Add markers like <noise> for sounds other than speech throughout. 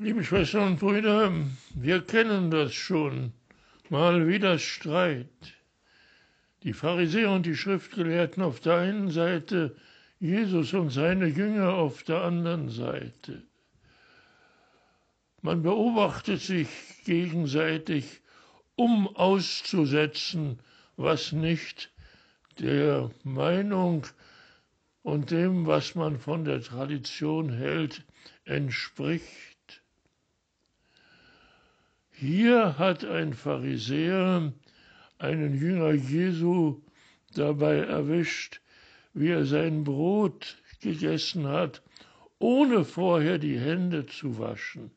Liebe Schwestern und Brüder, wir kennen das schon. Mal wieder Streit. Die Pharisäer und die Schriftgelehrten auf der einen Seite, Jesus und seine Jünger auf der anderen Seite. Man beobachtet sich gegenseitig, um auszusetzen, was nicht der Meinung und dem, was man von der Tradition hält, entspricht. Hier hat ein Pharisäer einen Jünger Jesu dabei erwischt, wie er sein Brot gegessen hat, ohne vorher die Hände zu waschen.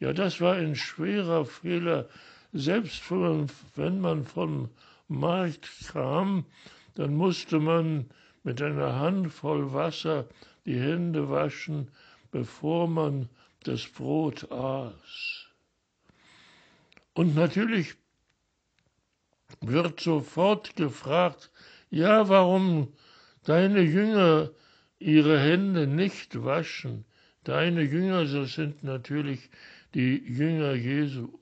Ja, das war ein schwerer Fehler. Selbst wenn man vom Markt kam, dann musste man mit einer Handvoll Wasser die Hände waschen, bevor man das Brot aß. Und natürlich wird sofort gefragt, ja, warum deine Jünger ihre Hände nicht waschen. Deine Jünger, das sind natürlich die Jünger Jesu.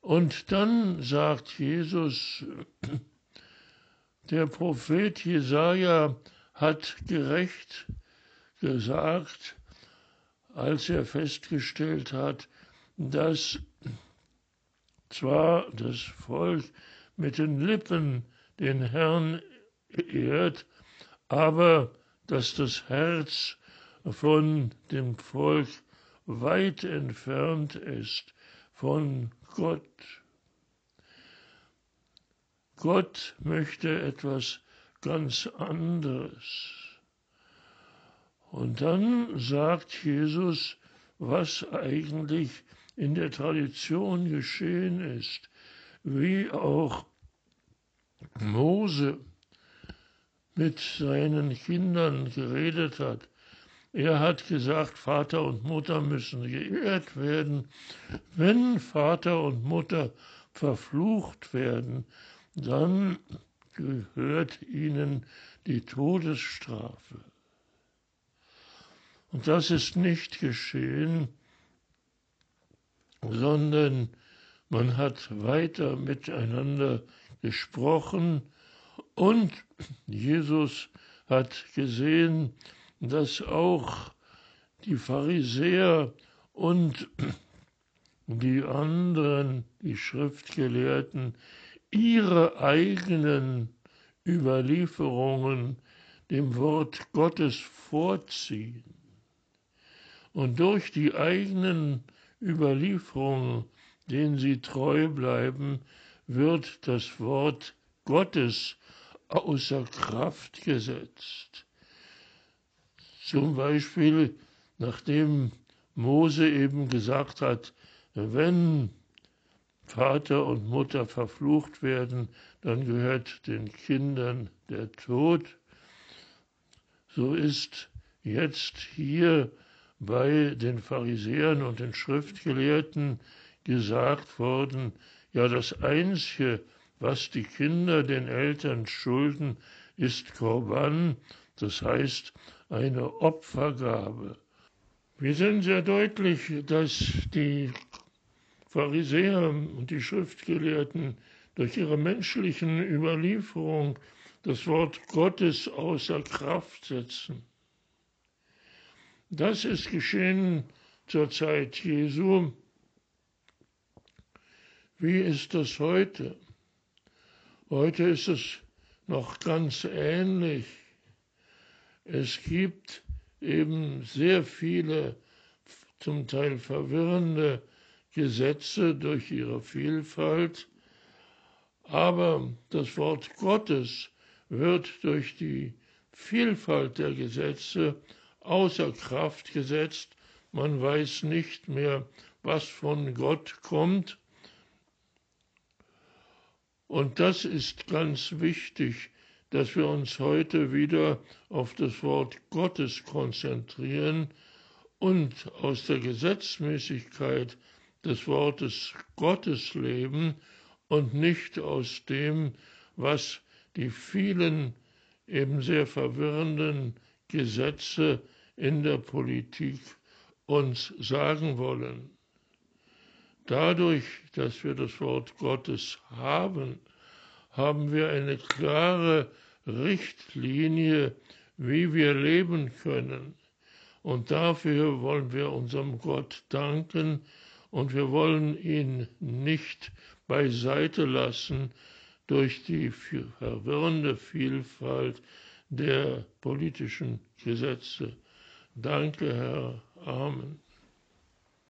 Und dann sagt Jesus, <clears throat> der Prophet Jesaja hat gerecht gesagt, als er festgestellt hat, dass zwar das Volk mit den Lippen den Herrn ehrt, aber dass das Herz von dem Volk weit entfernt ist von Gott. Gott möchte etwas ganz anderes. Und dann sagt Jesus, was eigentlich in der Tradition geschehen ist, wie auch Mose mit seinen Kindern geredet hat. Er hat gesagt, Vater und Mutter müssen geehrt werden. Wenn Vater und Mutter verflucht werden, dann gehört ihnen die Todesstrafe. Und das ist nicht geschehen, sondern man hat weiter miteinander gesprochen und Jesus hat gesehen, dass auch die Pharisäer und die anderen, die Schriftgelehrten, ihre eigenen Überlieferungen dem Wort Gottes vorziehen. Und durch die eigenen Überlieferungen, denen sie treu bleiben, wird das Wort Gottes außer Kraft gesetzt. Zum Beispiel, nachdem Mose eben gesagt hat, wenn Vater und Mutter verflucht werden, dann gehört den Kindern der Tod. So ist jetzt hier bei den Pharisäern und den Schriftgelehrten gesagt worden, ja das Einzige, was die Kinder den Eltern schulden, ist Korban, das heißt eine Opfergabe. Wir sehen sehr deutlich, dass die Pharisäer und die Schriftgelehrten durch ihre menschlichen Überlieferung das Wort Gottes außer Kraft setzen. Das ist geschehen zur Zeit Jesu. Wie ist das heute? Heute ist es noch ganz ähnlich. Es gibt eben sehr viele, zum Teil verwirrende Gesetze durch ihre Vielfalt, aber das Wort Gottes wird durch die Vielfalt der Gesetze außer Kraft gesetzt, man weiß nicht mehr, was von Gott kommt. Und das ist ganz wichtig, dass wir uns heute wieder auf das Wort Gottes konzentrieren und aus der Gesetzmäßigkeit des Wortes Gottes leben und nicht aus dem, was die vielen eben sehr verwirrenden Gesetze in der Politik uns sagen wollen. Dadurch, dass wir das Wort Gottes haben, haben wir eine klare Richtlinie, wie wir leben können. Und dafür wollen wir unserem Gott danken und wir wollen ihn nicht beiseite lassen durch die verwirrende Vielfalt der politischen Gesetze. Danke, Herr. Amen.